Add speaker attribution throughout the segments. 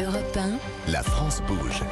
Speaker 1: Europe 1.
Speaker 2: La France bouge.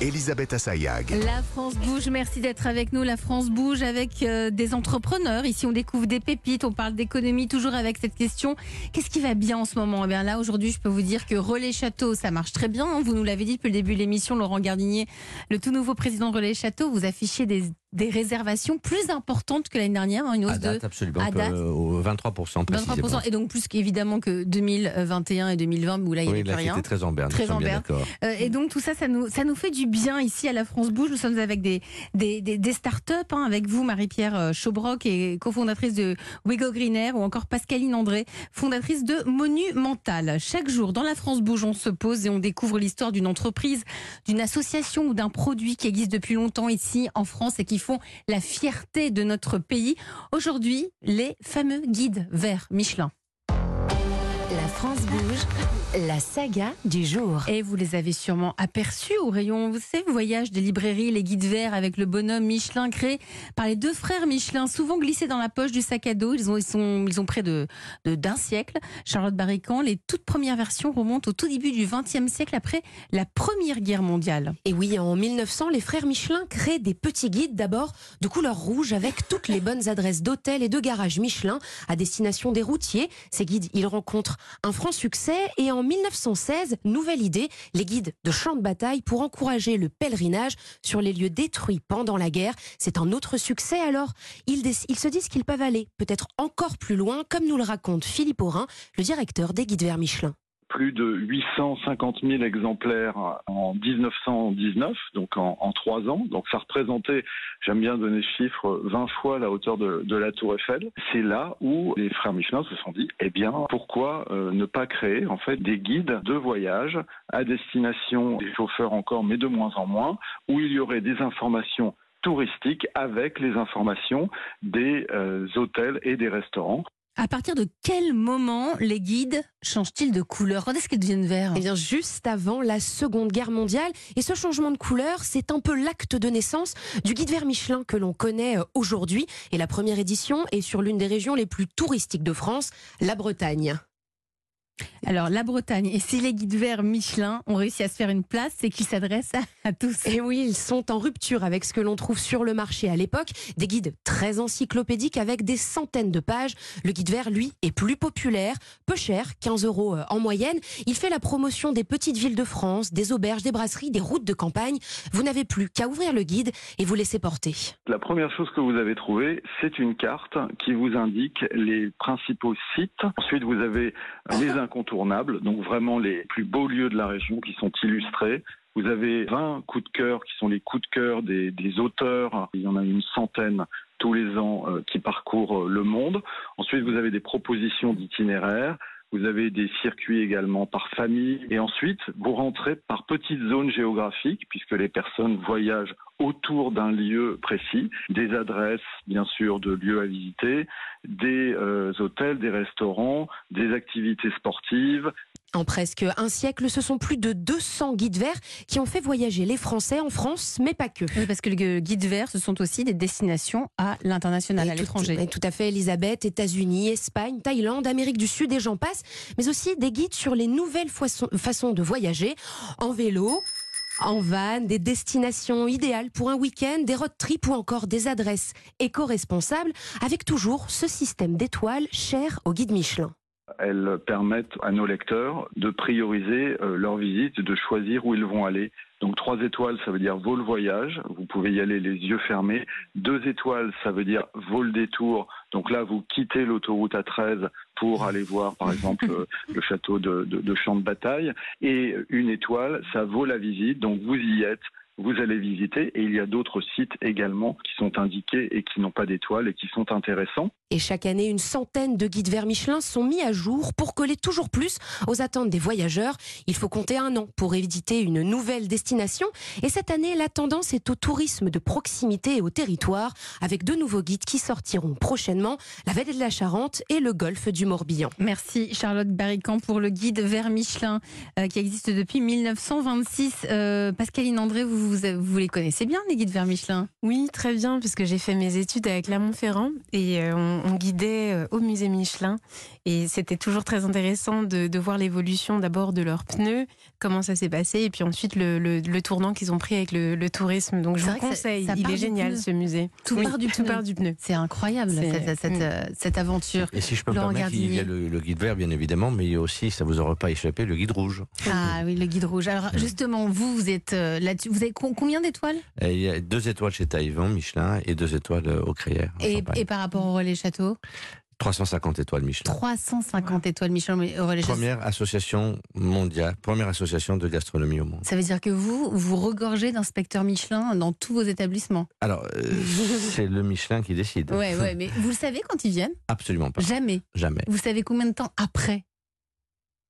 Speaker 2: Elisabeth Assayag.
Speaker 3: La France bouge, merci d'être avec nous. La France bouge avec euh, des entrepreneurs. Ici, on découvre des pépites, on parle d'économie, toujours avec cette question qu'est-ce qui va bien en ce moment? Eh bien là, aujourd'hui, je peux vous dire que Relais Château, ça marche très bien. Vous nous l'avez dit depuis le début de l'émission, Laurent Gardinier, le tout nouveau président de Relais Château, vous affichez des des réservations plus importantes que l'année dernière, hein, une hausse
Speaker 4: à date,
Speaker 3: de
Speaker 4: absolument,
Speaker 3: à date.
Speaker 4: euh, au 23% précisément.
Speaker 3: 23%, et donc plus qu'évidemment que 2021 et 2020 où là il n'y
Speaker 4: Oui,
Speaker 3: avait
Speaker 4: là
Speaker 3: plus rien.
Speaker 4: très en berne,
Speaker 3: Très en berne. Euh, et donc tout ça, ça nous, ça nous fait du bien ici à la France Bouge. Nous sommes avec des, des, des, des start-up, hein, avec vous Marie-Pierre euh, Chaubroc, et cofondatrice de Wigo Green Air, ou encore Pascaline André, fondatrice de Monumental. Chaque jour, dans la France Bouge, on se pose et on découvre l'histoire d'une entreprise, d'une association ou d'un produit qui existe depuis longtemps ici en France et qui font la fierté de notre pays. Aujourd'hui, les fameux guides verts Michelin.
Speaker 1: La France bouge. La saga du jour.
Speaker 3: Et vous les avez sûrement aperçus au rayon, vous savez, voyage des librairies, les guides verts avec le bonhomme Michelin créé par les deux frères Michelin, souvent glissés dans la poche du sac à dos. Ils ont, ils sont, ils ont près de de- d'un siècle. Charlotte Barrican, les toutes premières versions remontent au tout début du XXe siècle, après la Première Guerre mondiale.
Speaker 5: Et oui, en 1900, les frères Michelin créent des petits guides d'abord de couleur rouge avec toutes les bonnes adresses d'hôtels et de garages Michelin à destination des routiers. Ces guides, ils rencontrent un franc succès et en 1916, nouvelle idée, les guides de champs de bataille pour encourager le pèlerinage sur les lieux détruits pendant la guerre. C'est un autre succès alors. Ils, ils se disent qu'ils peuvent aller peut-être encore plus loin, comme nous le raconte Philippe Aurin, le directeur des guides verts Michelin.
Speaker 6: Plus de 850 000 exemplaires en 1919, donc en, trois ans. Donc ça représentait, j'aime bien donner ce chiffre, 20 fois la hauteur de, de la Tour Eiffel. C'est là où les frères Michelin se sont dit, eh bien, pourquoi euh, ne pas créer en fait des guides de voyage à destination des chauffeurs encore, mais de moins en moins, où il y aurait des informations touristiques avec les informations des euh, hôtels et des restaurants.
Speaker 3: À partir de quel moment les guides changent-ils de couleur Quand est-ce qu'ils deviennent verts
Speaker 5: Eh bien, juste avant la Seconde Guerre mondiale. Et ce changement de couleur, c'est un peu l'acte de naissance du guide vert Michelin que l'on connaît euh, aujourd'hui. Et la première édition est sur l'une des régions les plus touristiques de France, la Bretagne.
Speaker 3: Alors, la Bretagne, et si les guides verts Michelin ont réussi à se faire une place, c'est qu'ils s'adressent à, à tous.
Speaker 5: Et oui, ils sont en rupture avec ce que l'on trouve sur le marché à l'époque. Des guides très encyclopédiques avec des centaines de pages. Le guide vert, lui, est plus populaire, peu cher, 15 euros euh, en moyenne. Il fait la promotion des petites villes de France, des auberges, des brasseries, des routes de campagne. Vous n'avez plus qu'à ouvrir le guide et vous laisser porter.
Speaker 6: La première chose que vous avez trouvée, c'est une carte qui vous indique les principaux sites. Ensuite, vous avez les incontournables, donc vraiment les plus beaux lieux de la région qui sont illustrés. Vous avez 20 coups de cœur qui sont les coups de cœur des, auteurs. Il y en a une centaine tous les ans euh, qui parcourent euh, le monde. Ensuite, vous avez des propositions d'itinéraires. Vous avez des circuits également par famille. Et ensuite, vous rentrez par petites zones géographiques, puisque les personnes voyagent autour d'un lieu précis, des adresses, bien sûr, de lieux à visiter, des euh, hôtels, des restaurants, des activités sportives,
Speaker 5: En presque un siècle, ce sont plus de 200 guides verts qui ont fait voyager les Français en France, mais pas que.
Speaker 3: Oui, parce que le guide vert, ce sont aussi des destinations à l'international, à
Speaker 5: tout-
Speaker 3: l'étranger.
Speaker 5: et Tout à fait, Elisabeth, États-Unis, Espagne, Thaïlande, Amérique du Sud et j'en passe, mais aussi des guides sur les nouvelles façons de voyager en vélo. En van, des destinations idéales pour un week-end, des road trips ou encore des adresses éco-responsables, avec toujours ce système d'étoiles cher au guide Michelin.
Speaker 6: elles permettent à nos lecteurs de prioriser euh, leur visite, de choisir où ils vont aller. Donc trois étoiles, ça veut dire vaut le voyage, vous pouvez y aller les yeux fermés. Deux étoiles, ça veut dire vaut le détour. Donc là, vous quittez l'autoroute A13 pour aller voir, par exemple, euh, le château de, de, de Champ de Bataille. Et une étoile, ça vaut la visite. Donc vous y êtes, vous allez visiter. Et il y a d'autres sites également qui sont indiqués et qui n'ont pas d'étoiles et qui sont intéressants.
Speaker 5: Et chaque année, une centaine de guides verts Michelin sont mis à jour pour coller toujours plus aux attentes des voyageurs. Il faut compter un an pour éviter une nouvelle destination. Et cette année, la tendance est au tourisme de proximité et au territoire, avec deux nouveaux guides qui sortiront prochainement, la vallée de la Charente et le golfe du Morbihan.
Speaker 3: Merci Charlotte Barrican pour le guide vers Michelin euh, qui existe depuis 1926. Euh, Pascaline André, vous vous, vous les connaissez bien, les guides vers Michelin?
Speaker 7: Oui, très bien, puisque j'ai fait mes études avec Clermont-Ferrand et euh, on, guidait euh, au musée Michelin. Et c'était toujours très intéressant de, voir l'évolution d'abord de leurs pneus, comment ça s'est passé, et puis ensuite le, tournant qu'ils ont pris avec le, tourisme. Donc je vous conseille, il est génial ce musée.
Speaker 3: Tout part du pneu. du pneu. C'est incroyable cette, mm. euh, cette, aventure.
Speaker 4: Et si je peux me permettre, il y a le, guide vert bien évidemment, mais il y a aussi, ça vous aura pas échappé, le guide rouge.
Speaker 3: Ah oui, le guide rouge. Alors justement, vous, vous êtes là-dessus. Vous avez combien d'étoiles
Speaker 4: Il y a deux étoiles chez Taïwan, Michelin, et deux étoiles au Crière.
Speaker 3: Et, et, par rapport au relais château
Speaker 4: 350 étoiles Michelin.
Speaker 3: 350 étoiles Michelin au relais
Speaker 4: Première association mondiale, première association de gastronomie au monde.
Speaker 3: Ça veut dire que vous, vous regorgez d'inspecteurs Michelin dans tous vos établissements
Speaker 4: Alors, euh, c'est le Michelin qui décide.
Speaker 3: Oui, ouais, mais vous le savez quand ils viennent?
Speaker 4: Absolument pas.
Speaker 3: Jamais.
Speaker 4: Jamais.
Speaker 3: Vous savez combien de temps après?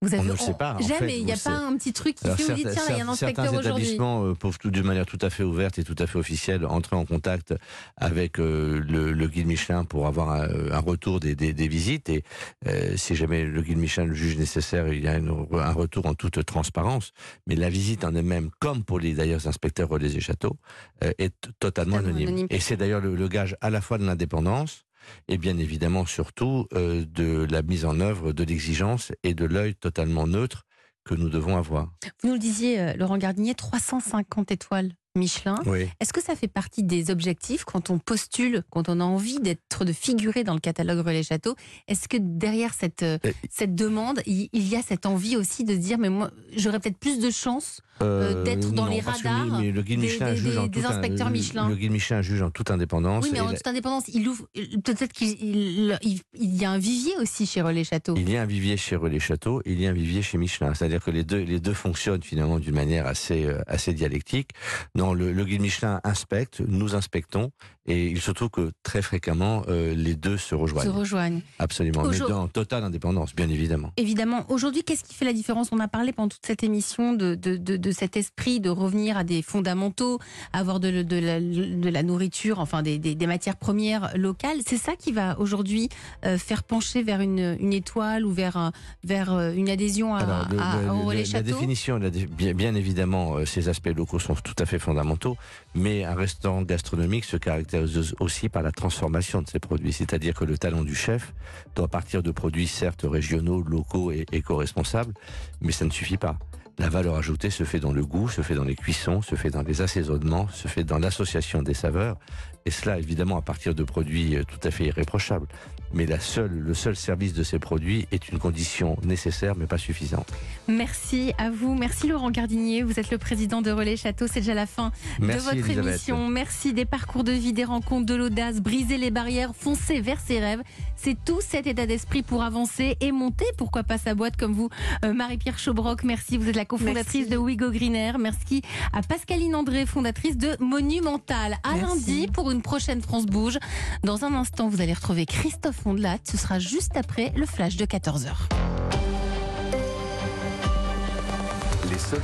Speaker 4: Vous avez, on ne le sait pas.
Speaker 3: Jamais, il n'y a pas un petit truc qui fait, vous dit, tiens, il y a un inspecteur aujourd'hui.
Speaker 4: Certains établissements euh, peuvent, d'une manière tout à fait ouverte et tout à fait officielle, entrer en contact avec euh, le, guide Michelin pour avoir un, retour des, visites. Et euh, si jamais le guide Michelin le juge nécessaire, il y a un retour en toute transparence. Mais la visite en elle-même, comme pour les d'ailleurs inspecteurs relais et châteaux, est totalement anonyme. Et c'est d'ailleurs le gage à la fois de l'indépendance, et bien évidemment surtout euh, de la mise en œuvre de l'exigence et de l'œil totalement neutre que nous devons avoir.
Speaker 3: Vous nous le disiez, euh, Laurent Gardinier, 350 étoiles Michelin. Est-ce que ça fait partie des objectifs quand on postule, quand on a envie d'être, de figurer dans le catalogue Relais Château? Est-ce que derrière cette, euh, cette demande, il, y a cette envie aussi de dire, mais moi, j'aurais peut-être plus de chance euh, d'être dans les radars
Speaker 4: le guide Michelin
Speaker 3: des,
Speaker 4: juge
Speaker 3: des, inspecteurs Michelin.
Speaker 4: Le guide Michelin juge en toute indépendance.
Speaker 3: Oui, mais en toute indépendance, il ouvre. Peut-être qu'il il, y a un vivier aussi chez Relais Château.
Speaker 4: Il y a un vivier chez Relais Château, il y a un vivier chez Michelin. C'est-à-dire que les deux, les deux fonctionnent finalement d'une manière assez, euh, assez dialectique. Non, le, le guide Michelin inspecte, nous inspectons, et il se trouve que très fréquemment, euh, les deux se rejoignent.
Speaker 3: Se rejoignent.
Speaker 4: Absolument, mais dans totale indépendance, bien évidemment.
Speaker 3: Évidemment. Aujourd'hui, qu'est-ce qui fait la différence? On a parlé pendant toute cette émission de, de, de, cet esprit de revenir à des fondamentaux, avoir de, de, la, la, nourriture, enfin des, des, matières premières locales. C'est ça qui va aujourd'hui euh, faire pencher vers une, une, étoile ou vers, vers euh, une adhésion à, Alors, à,
Speaker 4: La définition, bien, bien évidemment, ces aspects locaux sont tout à fait fondamentaux, mais un restaurant gastronomique se caractérise aussi par la transformation de ces produits. C'est-à-dire que le talent du chef doit partir de produits certes régionaux, locaux et éco-responsables, mais ça ne suffit pas. La valeur ajoutée se fait dans le goût, se fait dans les cuissons, se fait dans les assaisonnements, se fait dans l'association des saveurs, et cela évidemment à partir de produits euh, tout à fait irréprochables mais la seule, le seul service de ces produits est une condition nécessaire mais pas suffisante.
Speaker 3: Merci à vous, merci Laurent Gardinier, vous êtes le président de Relais Château, c'est déjà la fin de votre émission. Merci des parcours de vie, des rencontres, de l'audace, briser les barrières, foncer vers ses rêves. C'est tout cet état d'esprit pour avancer et monter, pourquoi pas sa boîte comme vous, euh, Marie-Pierre Chaubroc. Merci, vous êtes la cofondatrice de Wigo Greener. Merci à Pascaline André, fondatrice de Monumental. À lundi pour une prochaine France Bouge. Dans un instant, vous allez retrouver Christophe Fondelat. Ce sera juste après le flash de 14h.